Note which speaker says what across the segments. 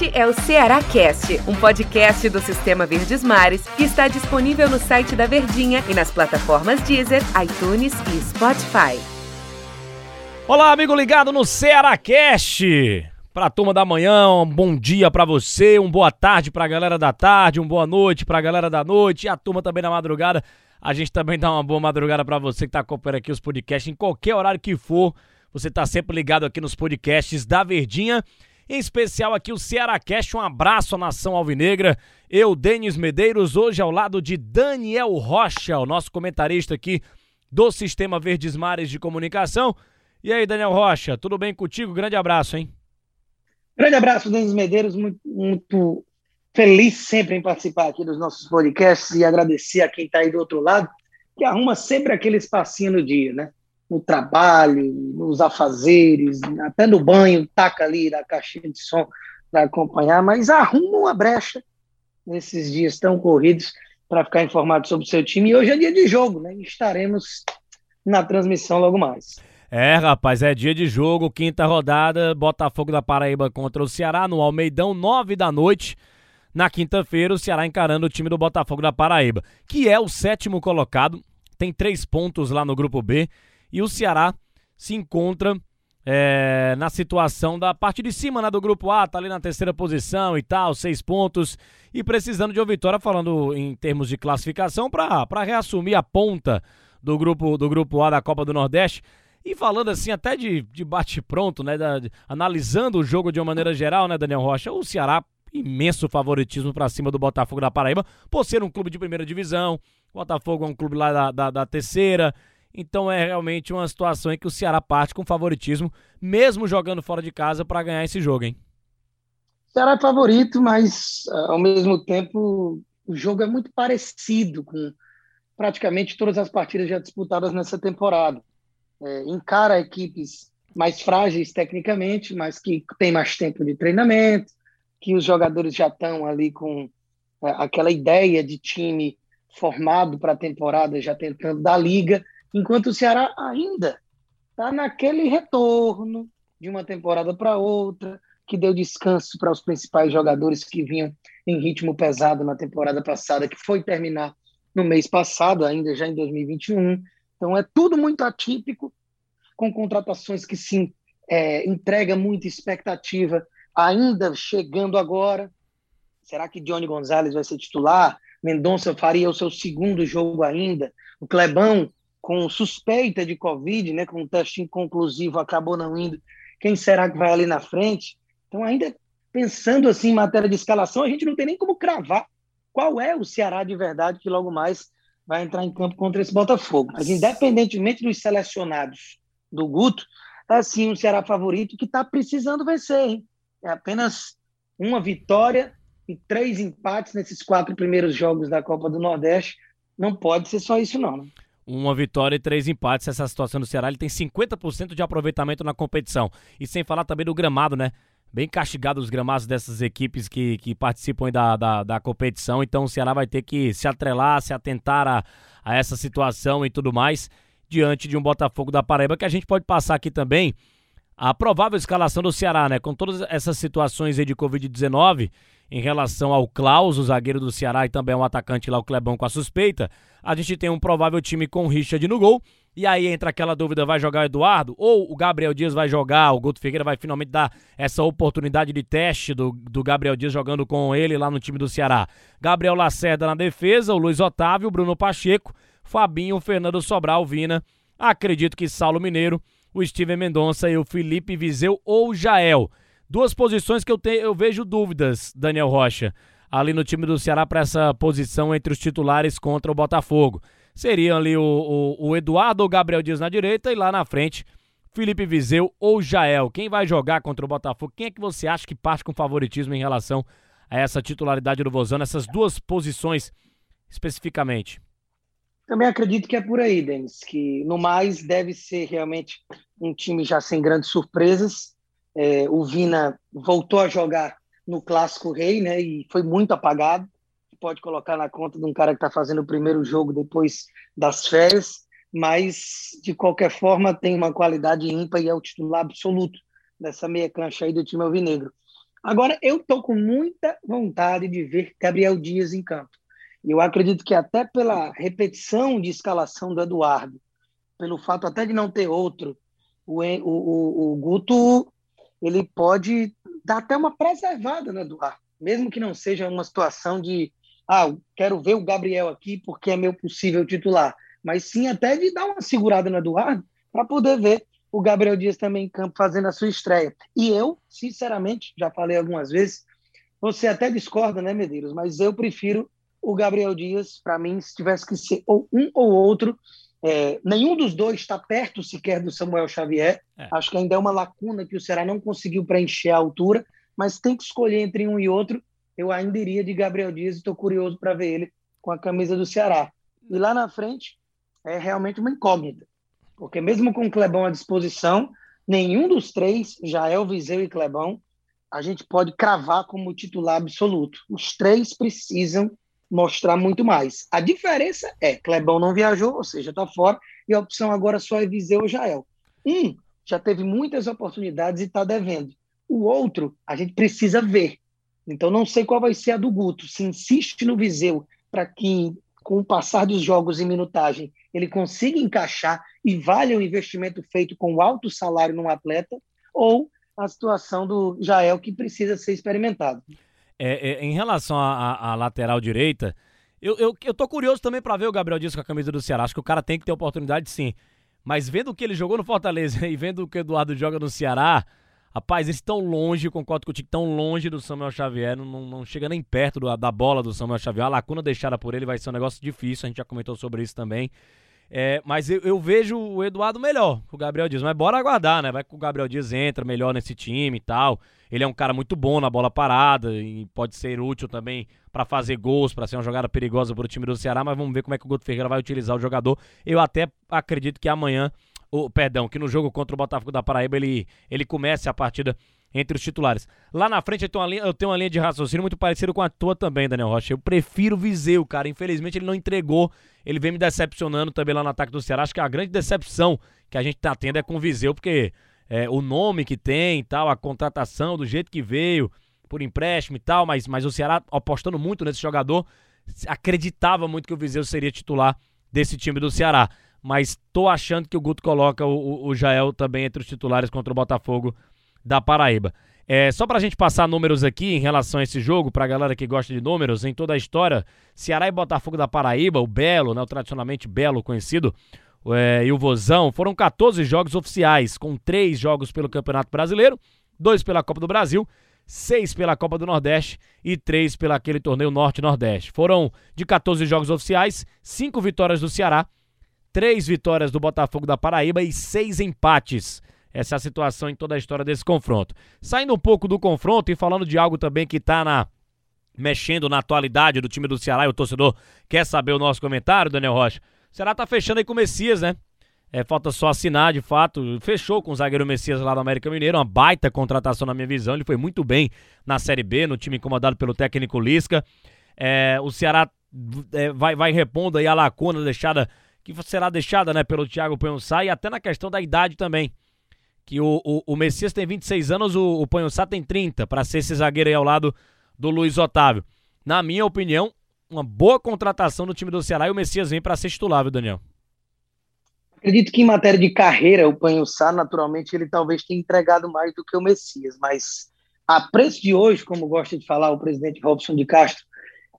Speaker 1: Este é o Ceará Cast, um podcast do Sistema Verdes Mares que está disponível no site da Verdinha e nas plataformas Deezer, iTunes e Spotify.
Speaker 2: Olá, amigo ligado no Ceará Cast. Pra turma da manhã, um bom dia para você, um boa tarde pra galera da tarde, um boa noite pra galera da noite e a turma também da madrugada. A gente também dá uma boa madrugada para você que tá acompanhando aqui os podcasts em qualquer horário que for. Você tá sempre ligado aqui nos podcasts da Verdinha em especial aqui o Ceará Cast. Um abraço à nação alvinegra. Eu, Denis Medeiros, hoje ao lado de Daniel Rocha, o nosso comentarista aqui do Sistema Verdes Mares de Comunicação. E aí, Daniel Rocha, tudo bem contigo? Grande abraço, hein?
Speaker 3: Grande abraço, Denis Medeiros. Muito, muito feliz sempre em participar aqui dos nossos podcasts e agradecer a quem está aí do outro lado, que arruma sempre aquele espacinho no dia, né? No trabalho, nos afazeres, até no banho, taca ali na caixinha de som para acompanhar, mas arruma uma brecha nesses dias tão corridos para ficar informado sobre o seu time. E hoje é dia de jogo, né? Estaremos na transmissão logo mais.
Speaker 2: É, rapaz, é dia de jogo, quinta rodada, Botafogo da Paraíba contra o Ceará no Almeidão, nove da noite. Na quinta-feira, o Ceará encarando o time do Botafogo da Paraíba, que é o sétimo colocado, tem três pontos lá no grupo B e o Ceará se encontra é, na situação da parte de cima né, do grupo A, tá ali na terceira posição e tal, seis pontos, e precisando de uma vitória, falando em termos de classificação, para reassumir a ponta do grupo, do grupo A da Copa do Nordeste. E falando assim, até de, de bate-pronto, né? Da, de, analisando o jogo de uma maneira geral, né, Daniel Rocha? O Ceará, imenso favoritismo para cima do Botafogo da Paraíba, por ser um clube de primeira divisão. O Botafogo é um clube lá da, da, da terceira. Então é realmente uma situação em que o Ceará parte com favoritismo, mesmo jogando fora de casa, para ganhar esse jogo, hein?
Speaker 3: Ceará é favorito, mas ah, ao mesmo tempo o jogo é muito parecido com praticamente todas as partidas já disputadas nessa temporada. É, encara equipes mais frágeis tecnicamente, mas que tem mais tempo de treinamento, que os jogadores já estão ali com é, aquela ideia de time formado para a temporada, já tentando dar liga enquanto o Ceará ainda está naquele retorno de uma temporada para outra, que deu descanso para os principais jogadores que vinham em ritmo pesado na temporada passada, que foi terminar no mês passado, ainda já em 2021. Então é tudo muito atípico, com contratações que sim é, entrega muita expectativa, ainda chegando agora. Será que Johnny Gonzalez vai ser titular? Mendonça faria o seu segundo jogo ainda. O Clebão com suspeita de Covid, né, com um teste inconclusivo, acabou não indo. Quem será que vai ali na frente? Então, ainda pensando assim em matéria de escalação, a gente não tem nem como cravar qual é o Ceará de verdade que logo mais vai entrar em campo contra esse Botafogo. Mas, independentemente dos selecionados do Guto, é sim um Ceará favorito que está precisando vencer. Hein? É apenas uma vitória e três empates nesses quatro primeiros jogos da Copa do Nordeste. Não pode ser só isso, não. Né?
Speaker 2: Uma vitória e três empates. Essa situação do Ceará, ele tem 50% de aproveitamento na competição. E sem falar também do gramado, né? Bem castigado os gramados dessas equipes que, que participam da, da, da, competição. Então o Ceará vai ter que se atrelar, se atentar a, a essa situação e tudo mais, diante de um Botafogo da Paraíba, que a gente pode passar aqui também a provável escalação do Ceará, né? Com todas essas situações aí de Covid-19 em relação ao Klaus, o zagueiro do Ceará, e também o atacante lá, o Clebão, com a suspeita, a gente tem um provável time com o Richard no gol. E aí entra aquela dúvida: vai jogar o Eduardo? Ou o Gabriel Dias vai jogar? O Guto Figueira vai finalmente dar essa oportunidade de teste do, do Gabriel Dias jogando com ele lá no time do Ceará. Gabriel Lacerda na defesa, o Luiz Otávio, Bruno Pacheco, Fabinho, Fernando Sobral, Vina. Acredito que Saulo Mineiro, o Steven Mendonça e o Felipe Viseu ou Jael. Duas posições que eu, te, eu vejo dúvidas, Daniel Rocha, ali no time do Ceará para essa posição entre os titulares contra o Botafogo. Seriam ali o, o, o Eduardo ou Gabriel Dias na direita e lá na frente Felipe Viseu ou Jael. Quem vai jogar contra o Botafogo? Quem é que você acha que parte com favoritismo em relação a essa titularidade do Vozano, essas duas posições especificamente?
Speaker 3: Também acredito que é por aí, Denis, que no mais deve ser realmente um time já sem grandes surpresas, é, o Vina voltou a jogar no Clássico Rei, né? E foi muito apagado. Pode colocar na conta de um cara que está fazendo o primeiro jogo depois das férias, mas de qualquer forma tem uma qualidade ímpar e é o titular absoluto dessa meia cancha aí do time alvinegro. Agora, eu estou com muita vontade de ver Gabriel Dias em campo. Eu acredito que até pela repetição de escalação do Eduardo, pelo fato até de não ter outro, o, o, o, o Guto ele pode dar até uma preservada no Eduardo, mesmo que não seja uma situação de ah, quero ver o Gabriel aqui porque é meu possível titular, mas sim até de dar uma segurada no Eduardo para poder ver o Gabriel Dias também em campo fazendo a sua estreia. E eu, sinceramente, já falei algumas vezes, você até discorda, né, Medeiros? Mas eu prefiro o Gabriel Dias, para mim, se tivesse que ser ou um ou outro, é, nenhum dos dois está perto sequer do Samuel Xavier. É. Acho que ainda é uma lacuna que o Ceará não conseguiu preencher a altura, mas tem que escolher entre um e outro. Eu ainda iria de Gabriel Dias e estou curioso para ver ele com a camisa do Ceará. E lá na frente é realmente uma incógnita. Porque mesmo com o Clebão à disposição, nenhum dos três, Jael, Viseu e Clebão, a gente pode cravar como titular absoluto. Os três precisam mostrar muito mais. A diferença é, Clebão não viajou, ou seja, está fora, e a opção agora só é Viseu ou Jael. Um já teve muitas oportunidades e está devendo. O outro, a gente precisa ver. Então, não sei qual vai ser a do Guto. Se insiste no Viseu para que, com o passar dos jogos e minutagem, ele consiga encaixar e vale o investimento feito com alto salário num atleta, ou a situação do Jael que precisa ser experimentado.
Speaker 2: É, é, em relação à lateral direita, eu, eu, eu tô curioso também para ver o Gabriel Dias com a camisa do Ceará. Acho que o cara tem que ter oportunidade sim. Mas vendo o que ele jogou no Fortaleza e vendo o que o Eduardo joga no Ceará, rapaz, eles estão longe, concordo contigo, estão longe do Samuel Xavier, não, não, não chega nem perto do, da bola do Samuel Xavier. A lacuna deixada por ele vai ser um negócio difícil, a gente já comentou sobre isso também. É, mas eu, eu, vejo o Eduardo melhor que o Gabriel Dias. Mas bora aguardar, né? Vai que o Gabriel Dias entra melhor nesse time e tal. Ele é um cara muito bom na bola parada e pode ser útil também para fazer gols, para ser uma jogada perigosa para o time do Ceará. Mas vamos ver como é que o Guto Ferreira vai utilizar o jogador. Eu até acredito que amanhã, o, perdão, que no jogo contra o Botafogo da Paraíba ele, ele comece a partida entre os titulares. Lá na frente eu tenho, uma linha, eu tenho uma linha de raciocínio muito parecida com a tua também, Daniel Rocha. Eu prefiro o Viseu, cara. Infelizmente ele não entregou. Ele vem me decepcionando também lá no ataque do Ceará. Acho que a grande decepção que a gente tá tendo é com o Viseu, porque é, o nome que tem tal, a contratação, do jeito que veio, por empréstimo e tal, mas, mas o Ceará apostando muito nesse jogador, acreditava muito que o Viseu seria titular desse time do Ceará. Mas tô achando que o Guto coloca o, o, o Jael também entre os titulares contra o Botafogo da Paraíba. É, só pra gente passar números aqui em relação a esse jogo, pra galera que gosta de números, em toda a história, Ceará e Botafogo da Paraíba, o Belo, né, o tradicionalmente Belo conhecido, é, e o Vozão, foram 14 jogos oficiais, com 3 jogos pelo Campeonato Brasileiro, 2 pela Copa do Brasil, 6 pela Copa do Nordeste e 3 pela aquele torneio Norte-Nordeste. Foram de 14 jogos oficiais, 5 vitórias do Ceará, 3 vitórias do Botafogo da Paraíba e 6 empates essa é a situação em toda a história desse confronto. Saindo um pouco do confronto e falando de algo também que está na mexendo na atualidade do time do Ceará e o torcedor quer saber o nosso comentário, Daniel Rocha. O Ceará tá fechando aí com o Messias, né? É, falta só assinar, de fato. Fechou com o zagueiro Messias lá do América Mineiro. Uma baita contratação na minha visão. Ele foi muito bem na Série B, no time incomodado pelo técnico Lisca. É, o Ceará é, vai, vai repondo aí a lacuna deixada, que será deixada né, pelo Thiago Penhussá e até na questão da idade também que o, o, o Messias tem 26 anos, o, o Panhossá tem 30, para ser esse zagueiro aí ao lado do Luiz Otávio. Na minha opinião, uma boa contratação no time do Ceará e o Messias vem para ser titular, viu, Daniel?
Speaker 3: Acredito que em matéria de carreira, o Panhossá, naturalmente, ele talvez tenha entregado mais do que o Messias, mas a preço de hoje, como gosta de falar o presidente Robson de Castro,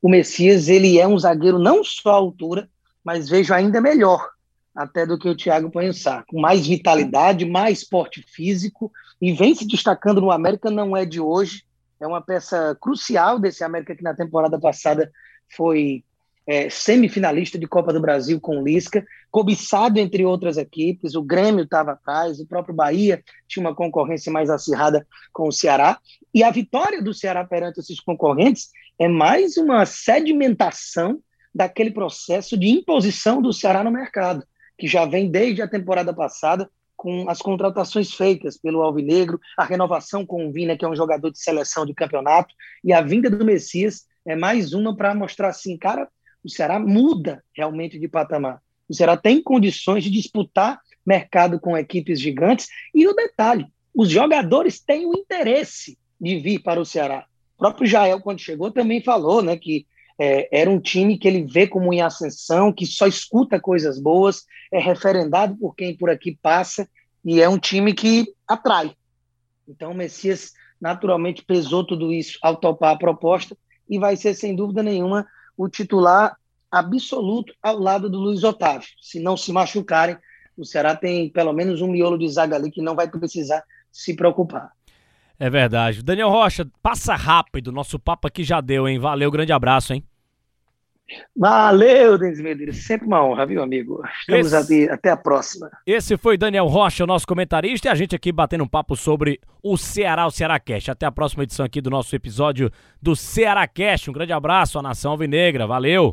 Speaker 3: o Messias, ele é um zagueiro não só à altura, mas vejo ainda melhor até do que o Thiago Panhussá, com mais vitalidade, mais porte físico, e vem se destacando no América, não é de hoje, é uma peça crucial desse América que na temporada passada foi é, semifinalista de Copa do Brasil com o Lisca, cobiçado entre outras equipes, o Grêmio estava atrás, o próprio Bahia tinha uma concorrência mais acirrada com o Ceará, e a vitória do Ceará perante esses concorrentes é mais uma sedimentação daquele processo de imposição do Ceará no mercado que já vem desde a temporada passada com as contratações feitas pelo Alvinegro, a renovação com o Vina, que é um jogador de seleção de campeonato, e a vinda do Messias é mais uma para mostrar assim, cara, o Ceará muda realmente de patamar. O Ceará tem condições de disputar mercado com equipes gigantes, e o detalhe, os jogadores têm o interesse de vir para o Ceará. O próprio Jael, quando chegou, também falou né, que é, era um time que ele vê como em ascensão, que só escuta coisas boas, é referendado por quem por aqui passa, e é um time que atrai. Então o Messias naturalmente pesou tudo isso ao topar a proposta e vai ser, sem dúvida nenhuma, o titular absoluto ao lado do Luiz Otávio. Se não se machucarem, o Ceará tem pelo menos um miolo de zaga ali que não vai precisar se preocupar.
Speaker 2: É verdade. Daniel Rocha, passa rápido. Nosso papo aqui já deu, hein? Valeu, grande abraço, hein?
Speaker 3: Valeu, Denis Medeiros. Sempre uma honra, viu, amigo? Estamos esse, até a próxima.
Speaker 2: Esse foi Daniel Rocha, o nosso comentarista, e a gente aqui batendo um papo sobre o Ceará, o Ceará Cast. Até a próxima edição aqui do nosso episódio do Ceará Cast. Um grande abraço à nação alvinegra. Valeu!